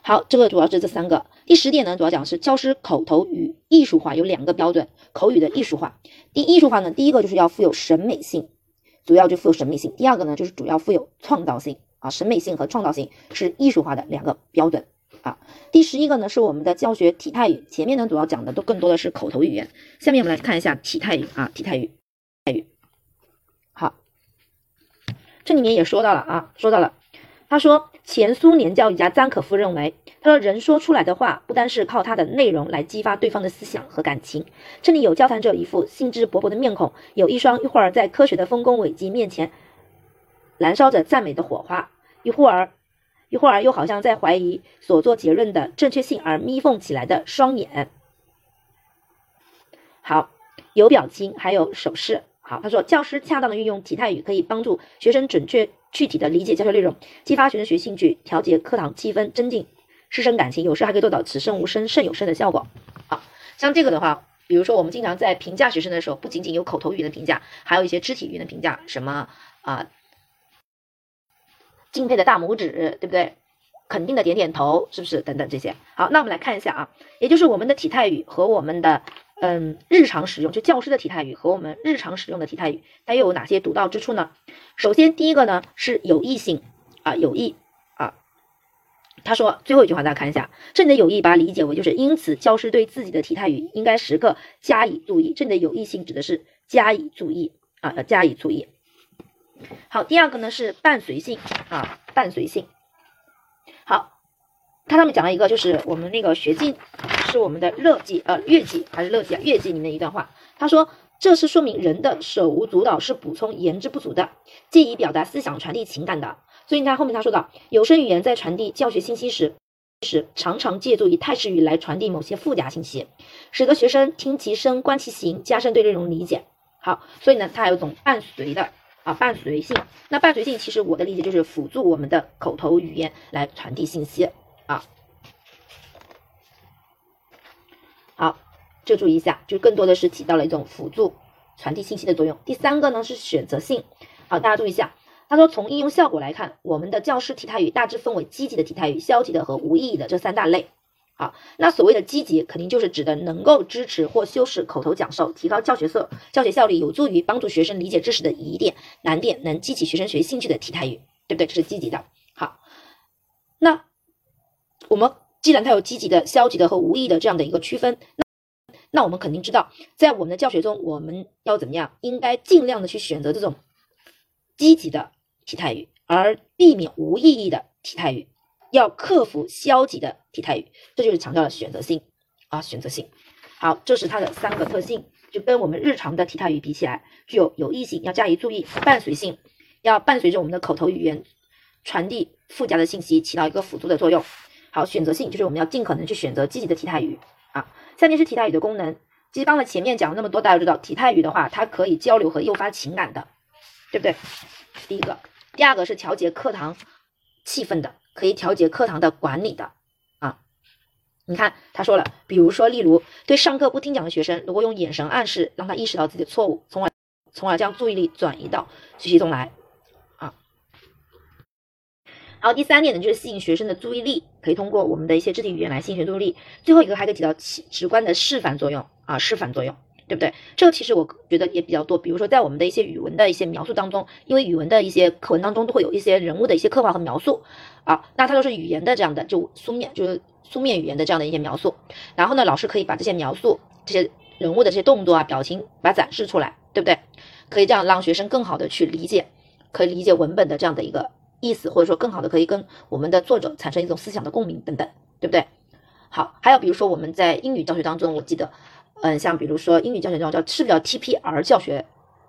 好，这个主要是这三个。第十点呢，主要讲是教师口头语艺术化有两个标准，口语的艺术化。第艺术化呢，第一个就是要富有审美性，主要就富有审美性。第二个呢，就是主要富有创造性啊，审美性和创造性是艺术化的两个标准。啊，第十一个呢是我们的教学体态语，前面呢主要讲的都更多的是口头语言，下面我们来看一下体态语啊，体态语，态语。好，这里面也说到了啊，说到了，他说前苏联教育家张可夫认为，他说人说出来的话不单是靠他的内容来激发对方的思想和感情，这里有交谈者一副兴致勃勃的面孔，有一双一会儿在科学的丰功伟绩面前燃烧着赞美的火花，一会儿。一会儿又好像在怀疑所做结论的正确性而眯缝起来的双眼。好，有表情，还有手势。好，他说教师恰当的运用体态语，可以帮助学生准确具体的理解教学内容，激发学生学习兴趣，调节课堂气氛，增进师生感情，有时还可以做到此生无声胜有声的效果。好像这个的话，比如说我们经常在评价学生的时候，不仅仅有口头语言的评价，还有一些肢体语言的评价，什么啊，敬佩的大拇指，对不对？肯定的点点头，是不是？等等这些。好，那我们来看一下啊，也就是我们的体态语和我们的嗯日常使用，就教师的体态语和我们日常使用的体态语，它又有哪些独到之处呢？首先第一个呢是有意性啊，有意啊。他说最后一句话大家看一下，这里的有意把它理解为就是因此教师对自己的体态语应该时刻加以注意。这里的有意性指的是加以注意啊，要加以注意。好，第二个呢是伴随性啊，伴随性。好，它上面讲了一个，就是我们那个学记是我们的乐记，呃，乐记还是乐记啊？乐记里面的一段话，他说这是说明人的手无足蹈是补充言之不足的，借以表达思想、传递情感的。所以你看后面他说到，有声语言在传递教学信息时，时常常借助于态势语来传递某些附加信息，使得学生听其声，观其形，加深对内容理解。好，所以呢，它还有种伴随的。啊，伴随性，那伴随性其实我的理解就是辅助我们的口头语言来传递信息啊。好，这注意一下，就更多的是起到了一种辅助传递信息的作用。第三个呢是选择性，好，大家注意一下，他说从应用效果来看，我们的教师体态语大致分为积极的体态语、消极的和无意义的这三大类。好，那所谓的积极，肯定就是指的能够支持或修饰口头讲授，提高教学色、教学效率，有助于帮助学生理解知识的疑点、难点，能激起学生学习兴趣的体态语，对不对？这是积极的。好，那我们既然它有积极的、消极的和无意的这样的一个区分，那那我们肯定知道，在我们的教学中，我们要怎么样？应该尽量的去选择这种积极的体态语，而避免无意义的体态语。要克服消极的体态语，这就是强调了选择性啊，选择性。好，这是它的三个特性，就跟我们日常的体态语比起来，具有有意性，要加以注意；伴随性，要伴随着我们的口头语言传递附加的信息，起到一个辅助的作用。好，选择性就是我们要尽可能去选择积极的体态语啊。下面是体态语的功能，其实刚才前面讲了那么多，大家知道体态语的话，它可以交流和诱发情感的，对不对？第一个，第二个是调节课堂气氛的。可以调节课堂的管理的啊，你看他说了，比如说，例如对上课不听讲的学生，如果用眼神暗示，让他意识到自己的错误，从而从而将注意力转移到学习中来啊。然后第三点呢，就是吸引学生的注意力，可以通过我们的一些肢体语言来吸引学生注意力。最后一个还可以起到起直观的示范作用啊，示范作用。对不对？这个其实我觉得也比较多。比如说，在我们的一些语文的一些描述当中，因为语文的一些课文当中都会有一些人物的一些刻画和描述啊，那它都是语言的这样的，就书面就是书面语言的这样的一些描述。然后呢，老师可以把这些描述这些人物的这些动作啊、表情，把它展示出来，对不对？可以这样让学生更好的去理解，可以理解文本的这样的一个意思，或者说更好的可以跟我们的作者产生一种思想的共鸣等等，对不对？好，还有比如说我们在英语教学当中，我记得。嗯，像比如说英语教学中叫是不是叫 TPR 教学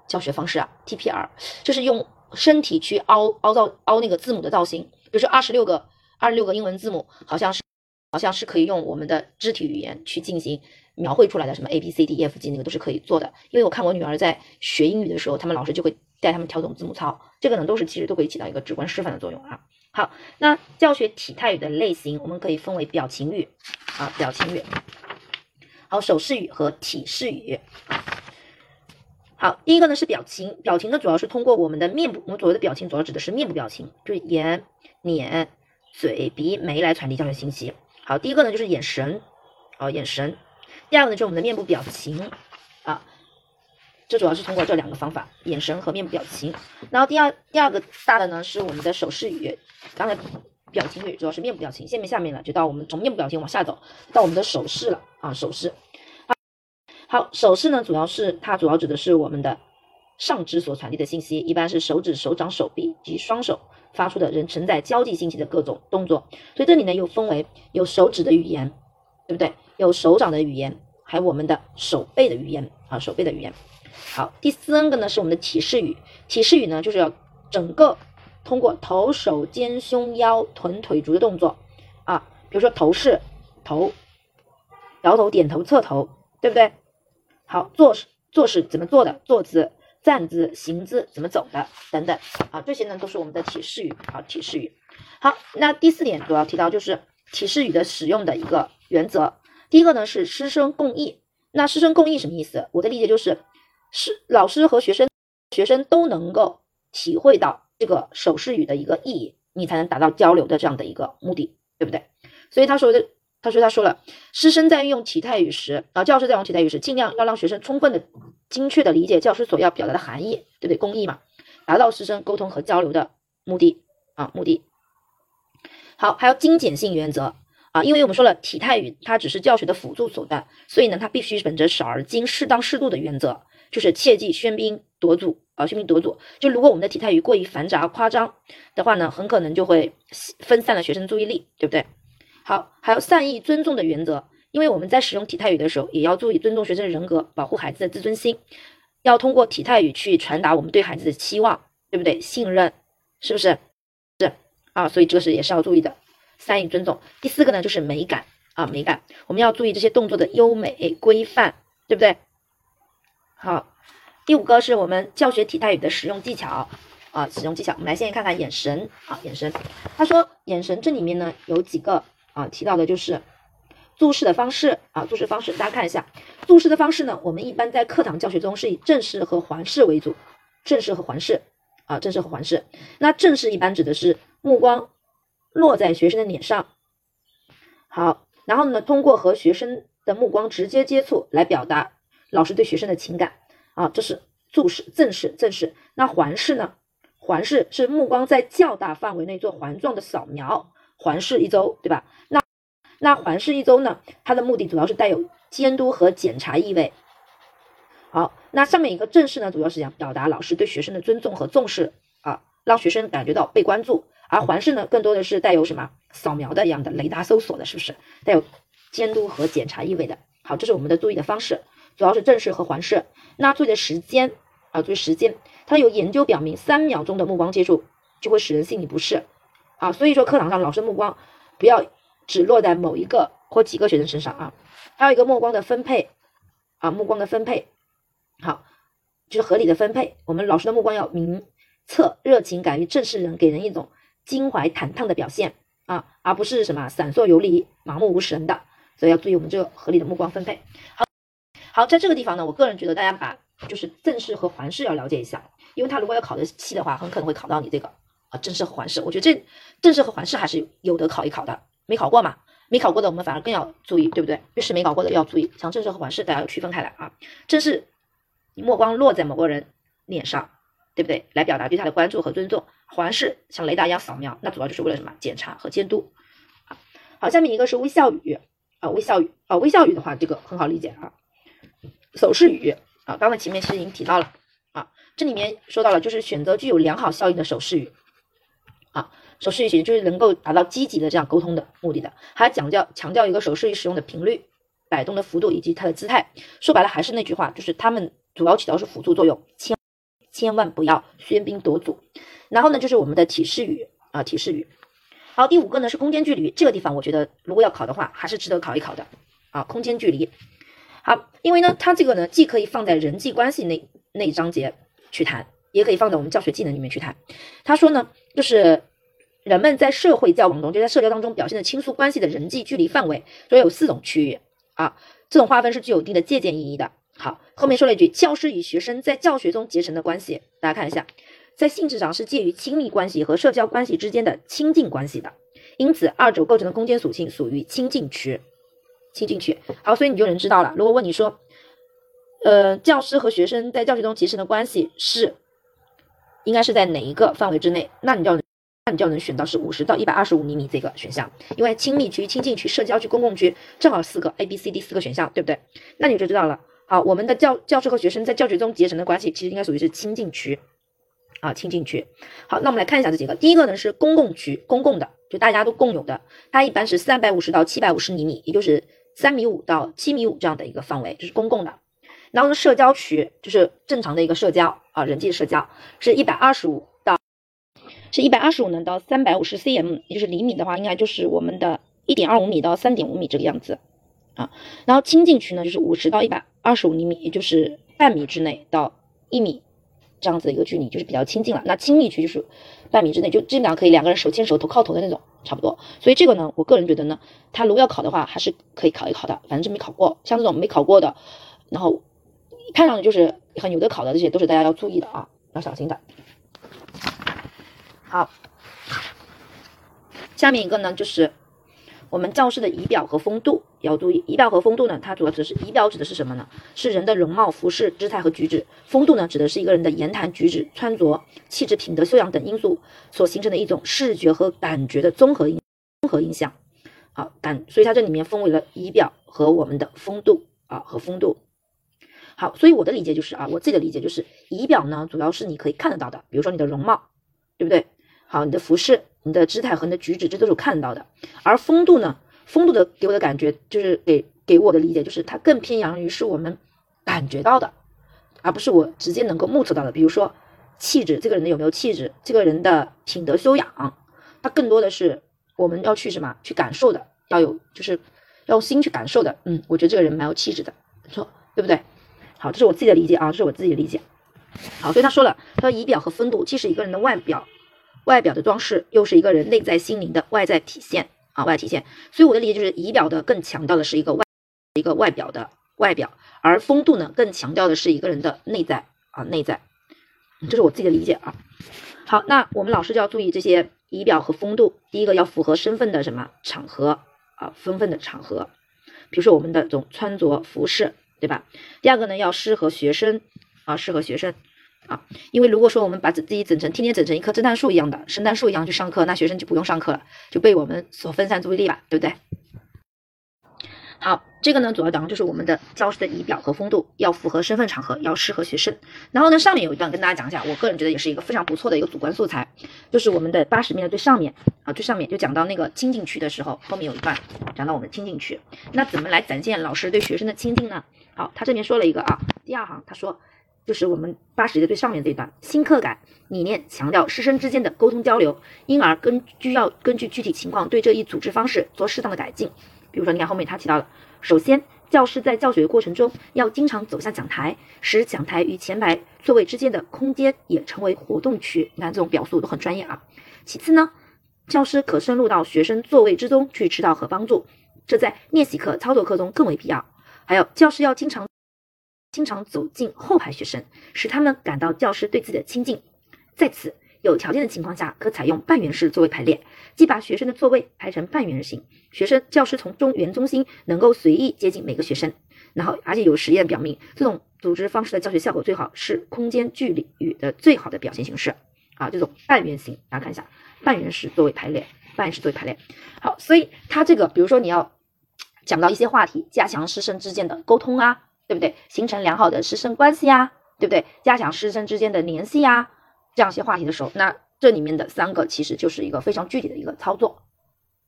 教学方式啊？TPR 就是用身体去凹凹造凹那个字母的造型，比如说二十六个二十六个英文字母，好像是好像是可以用我们的肢体语言去进行描绘出来的，什么 A B C D E F G 那个都是可以做的。因为我看我女儿在学英语的时候，他们老师就会带他们调整字母操，这个呢都是其实都可以起到一个直观示范的作用啊。好，那教学体态语的类型，我们可以分为表情语啊，表情语。好，手势语和体式语。好，第一个呢是表情，表情呢主要是通过我们的面部，我们所谓的表情主要指的是面部表情，就是眼、脸、嘴、鼻、眉来传递教学信息。好，第一个呢就是眼神，哦，眼神。第二个呢就是我们的面部表情，啊，这主要是通过这两个方法，眼神和面部表情。然后第二第二个大的呢是我们的手势语，刚才。表情语主要是面部表情，下面下面呢就到我们从面部表情往下走到我们的手势了啊，手势。好，手势呢主要是它主要指的是我们的上肢所传递的信息，一般是手指、手掌、手臂及双手发出的人承载交际信息的各种动作。所以这里呢又分为有手指的语言，对不对？有手掌的语言，还有我们的手背的语言啊，手背的语言。好，第三个呢是我们的提示语，提示语呢就是要整个。通过头、手、肩、胸、腰、臀、腿、足的动作啊，比如说头式、头、摇头、点头、侧头，对不对？好，坐势、坐势怎么做的？坐姿、站姿、行姿怎么走的？等等啊，这些呢都是我们的提示语啊，提示语。好，那第四点主要提到就是提示语的使用的一个原则。第一个呢是师生共议，那师生共益什么意思？我的理解就是，师老师和学生学生都能够体会到这个手势语的一个意义，你才能达到交流的这样的一个目的，对不对？所以他说的，他说他说了，师生在运用体态语时，啊，教师在用体态语时，尽量要让学生充分的、精确的理解教师所要表达的含义，对不对？公益嘛，达到师生沟通和交流的目的啊，目的。好，还有精简性原则啊，因为我们说了，体态语它只是教学的辅助手段，所以呢，它必须本着少而精、适当适度的原则，就是切忌喧宾夺主啊，喧宾夺主。就如果我们的体态语过于繁杂夸张的话呢，很可能就会分散了学生注意力，对不对？好，还有善意尊重的原则，因为我们在使用体态语的时候，也要注意尊重学生的人格，保护孩子的自尊心，要通过体态语去传达我们对孩子的期望，对不对？信任，是不是？是啊，所以这个是也是要注意的，善意尊重。第四个呢，就是美感啊，美感，我们要注意这些动作的优美规范，对不对？好，第五个是我们教学体态语的使用技巧啊，使用技巧，我们来先看看眼神啊，眼神。他说眼神这里面呢有几个。啊，提到的就是注视的方式啊，注视方式，大家看一下，注视的方式呢，我们一般在课堂教学中是以正视和环视为主，正视和环视啊，正视和环视。那正视一般指的是目光落在学生的脸上，好，然后呢，通过和学生的目光直接接触来表达老师对学生的情感啊，这是注视，正视，正视。那环视呢？环视是目光在较大范围内做环状的扫描。环视一周，对吧？那那环视一周呢？它的目的主要是带有监督和检查意味。好，那上面一个正视呢，主要是想表达老师对学生的尊重和重视啊，让学生感觉到被关注。而环视呢，更多的是带有什么扫描的一样的雷达搜索的，是不是带有监督和检查意味的？好，这是我们的注意的方式，主要是正视和环视。那注意的时间啊，注意时间，它有研究表明，三秒钟的目光接触就会使人心里不适。啊，所以说课堂上老师目光不要只落在某一个或几个学生身上啊，还有一个目光的分配啊，目光的分配好，就是合理的分配。我们老师的目光要明澈、热情，敢于正视人，给人一种襟怀坦荡的表现啊，而不是什么闪烁游离、盲目无神的。所以要注意我们这个合理的目光分配。好，好，在这个地方呢，我个人觉得大家把就是正视和环视要了解一下，因为他如果要考的细的话，很可能会考到你这个。啊，正式和环视，我觉得这正式和环视还是有得考一考的。没考过嘛？没考过的我们反而更要注意，对不对？越是没考过的要注意。像正式和环视，大家要区分开来啊。正式，你目光落在某个人脸上，对不对？来表达对他的关注和尊重。环视像雷达一样扫描，那主要就是为了什么？检查和监督。好，下面一个是微笑语啊，微笑语啊，微笑语的话，这个很好理解啊。手势语啊，刚才前面其实已经提到了啊，这里面说到了，就是选择具有良好效应的手势语。啊，手势语就是能够达到积极的这样沟通的目的的，还要强调强调一个手势语使用的频率、摆动的幅度以及它的姿态。说白了还是那句话，就是他们主要起到是辅助作用，千千万不要喧宾夺主。然后呢，就是我们的提示语啊，提示语。好，第五个呢是空间距离，这个地方我觉得如果要考的话，还是值得考一考的啊，空间距离。好，因为呢，它这个呢既可以放在人际关系那那一章节去谈。也可以放在我们教学技能里面去谈。他说呢，就是人们在社会交往中，就在社交当中表现的倾诉关系的人际距离范围，所以有四种区域啊。这种划分是具有一定的借鉴意义的。好，后面说了一句，教师与学生在教学中结成的关系，大家看一下，在性质上是介于亲密关系和社交关系之间的亲近关系的，因此二者构成的空间属性属于亲近区。亲近区。好，所以你就能知道了。如果问你说，呃，教师和学生在教学中结成的关系是？应该是在哪一个范围之内？那你就要，那你就要能选到是五十到一百二十五厘米这个选项，因为亲密区、亲近区、社交区、公共区正好四个 A、B、C、D 四个选项，对不对？那你就知道了。好，我们的教教师和学生在教学中结成的关系，其实应该属于是亲近区啊，亲近区。好，那我们来看一下这几个。第一个呢是公共区，公共的，就大家都共有的，它一般是三百五十到七百五十厘米，也就是三米五到七米五这样的一个范围，这是公共的。然后呢，社交区就是正常的一个社交啊，人际社交是一百二十五到，是一百二十五呢到三百五十 cm，也就是厘米的话，应该就是我们的一点二五米到三点五米这个样子啊。然后亲近区呢，就是五十到一百二十五厘米，也就是半米之内到一米这样子的一个距离，就是比较亲近了。那亲密区就是半米之内，就基本上可以两个人手牵手、头靠头的那种，差不多。所以这个呢，我个人觉得呢，他如果要考的话，还是可以考一考的。反正是没考过，像这种没考过的，然后看上去就是很有的考的，这些都是大家要注意的啊，要小心的。好，下面一个呢就是。我们教师的仪表和风度要注意，仪表和风度呢，它主要指的是仪表指的是什么呢？是人的容貌、服饰、姿态和举止；风度呢，指的是一个人的言谈举止、穿着、气质、品德、修养等因素所形成的一种视觉和感觉的综合影综合影响。好，感，所以它这里面分为了仪表和我们的风度啊和风度。好，所以我的理解就是啊，我自己的理解就是，仪表呢，主要是你可以看得到的，比如说你的容貌，对不对？好，你的服饰。你的姿态和你的举止，这都是看到的。而风度呢？风度的给我的感觉，就是给给我的理解，就是它更偏向于是我们感觉到的，而不是我直接能够目测到的。比如说气质，这个人的有没有气质？这个人的品德修养，它更多的是我们要去什么？去感受的，要有就是要用心去感受的。嗯，我觉得这个人蛮有气质的，说对不对？好，这是我自己的理解啊，这是我自己的理解。好，所以他说了，他说仪表和风度既是一个人的外表。外表的装饰又是一个人内在心灵的外在体现啊，外体现。所以我的理解就是，仪表的更强调的是一个外一个外表的外表，而风度呢更强调的是一个人的内在啊内在。这是我自己的理解啊。好，那我们老师就要注意这些仪表和风度。第一个要符合身份的什么场合啊，身份的场合，比如说我们的这种穿着服饰，对吧？第二个呢要适合学生啊，适合学生。啊，因为如果说我们把自自己整成天天整成一棵圣诞树一样的圣诞树一样去上课，那学生就不用上课了，就被我们所分散注意力吧，对不对？好，这个呢主要讲的就是我们的教师的仪表和风度要符合身份场合，要适合学生。然后呢，上面有一段跟大家讲一下，我个人觉得也是一个非常不错的一个主观素材，就是我们的八十面的最上面啊，最上面就讲到那个亲近区的时候，后面有一段讲到我们亲近区，那怎么来展现老师对学生的亲近呢？好，他这边说了一个啊，第二行他说。就是我们八十页的最上面这一段，新课改理念强调师生之间的沟通交流，因而根据要根据具体情况对这一组织方式做适当的改进。比如说，你看后面他提到了，首先教师在教学过程中要经常走下讲台，使讲台与前排座位之间的空间也成为活动区。你看这种表述都很专业啊。其次呢，教师可深入到学生座位之中去指导和帮助，这在练习课、操作课中更为必要。还有，教师要经常。经常走进后排学生，使他们感到教师对自己的亲近。在此有条件的情况下，可采用半圆式座位排列，即把学生的座位排成半圆形，学生教师从中圆中心能够随意接近每个学生。然后，而且有实验表明，这种组织方式的教学效果最好，是空间距离与的最好的表现形式。啊，这种半圆形，大家看一下，半圆式座位排列，半圆式座位排列。好，所以它这个，比如说你要讲到一些话题，加强师生之间的沟通啊。对不对？形成良好的师生关系呀，对不对？加强师生之间的联系呀，这样一些话题的时候，那这里面的三个其实就是一个非常具体的一个操作，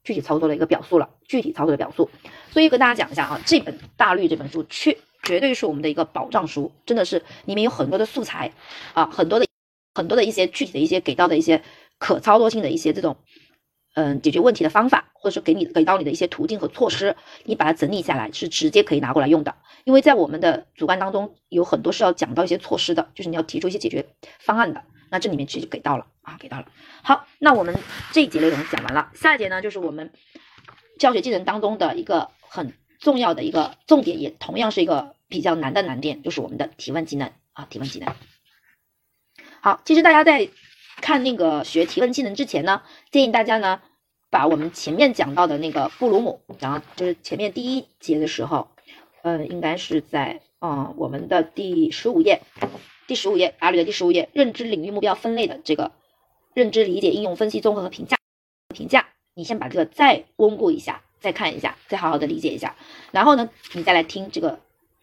具体操作的一个表述了，具体操作的表述。所以跟大家讲一下啊，这本大律这本书确绝对是我们的一个保障书，真的是里面有很多的素材啊，很多的很多的一些具体的一些给到的一些可操作性的一些这种。嗯，解决问题的方法，或者说给你给到你的一些途径和措施，你把它整理下来，是直接可以拿过来用的。因为在我们的主观当中，有很多是要讲到一些措施的，就是你要提出一些解决方案的。那这里面其实就给到了啊，给到了。好，那我们这一节内容讲完了，下一节呢就是我们教学技能当中的一个很重要的一个重点，也同样是一个比较难的难点，就是我们的提问技能啊，提问技能。好，其实大家在。看那个学提问技能之前呢，建议大家呢，把我们前面讲到的那个布鲁姆，然后就是前面第一节的时候，呃，应该是在嗯我们的第十五页，第十五页阿里的第十五页，认知领域目标分类的这个认知理解应用分析综合和评价评价，你先把这个再温故一下，再看一下，再好好的理解一下，然后呢，你再来听这个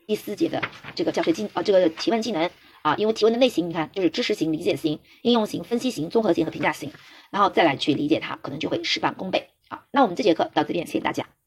第四节的这个教学技啊这个提问技能。啊，因为提问的类型，你看就是知识型、理解型、应用型、分析型、综合型和评价型，然后再来去理解它，可能就会事半功倍。好，那我们这节课到这边，谢谢大家。